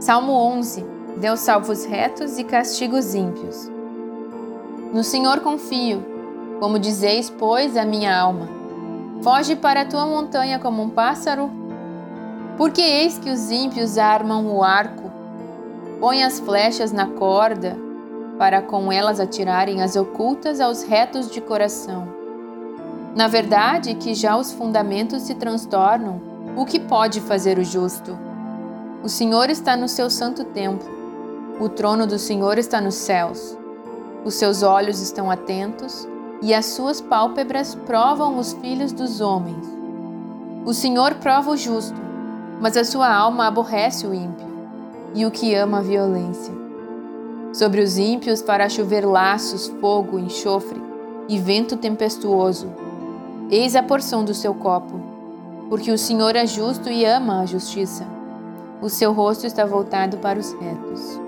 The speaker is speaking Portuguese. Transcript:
Salmo 11. Deus salva os retos e castiga os ímpios. No Senhor confio, como dizeis, pois, a minha alma. Foge para a tua montanha como um pássaro, porque eis que os ímpios armam o arco, põem as flechas na corda, para com elas atirarem as ocultas aos retos de coração. Na verdade, que já os fundamentos se transtornam, o que pode fazer o justo? O Senhor está no seu santo templo. O trono do Senhor está nos céus. Os seus olhos estão atentos e as suas pálpebras provam os filhos dos homens. O Senhor prova o justo, mas a sua alma aborrece o ímpio e o que ama a violência. Sobre os ímpios fará chover laços, fogo, enxofre e vento tempestuoso. Eis a porção do seu copo, porque o Senhor é justo e ama a justiça. O seu rosto está voltado para os retos.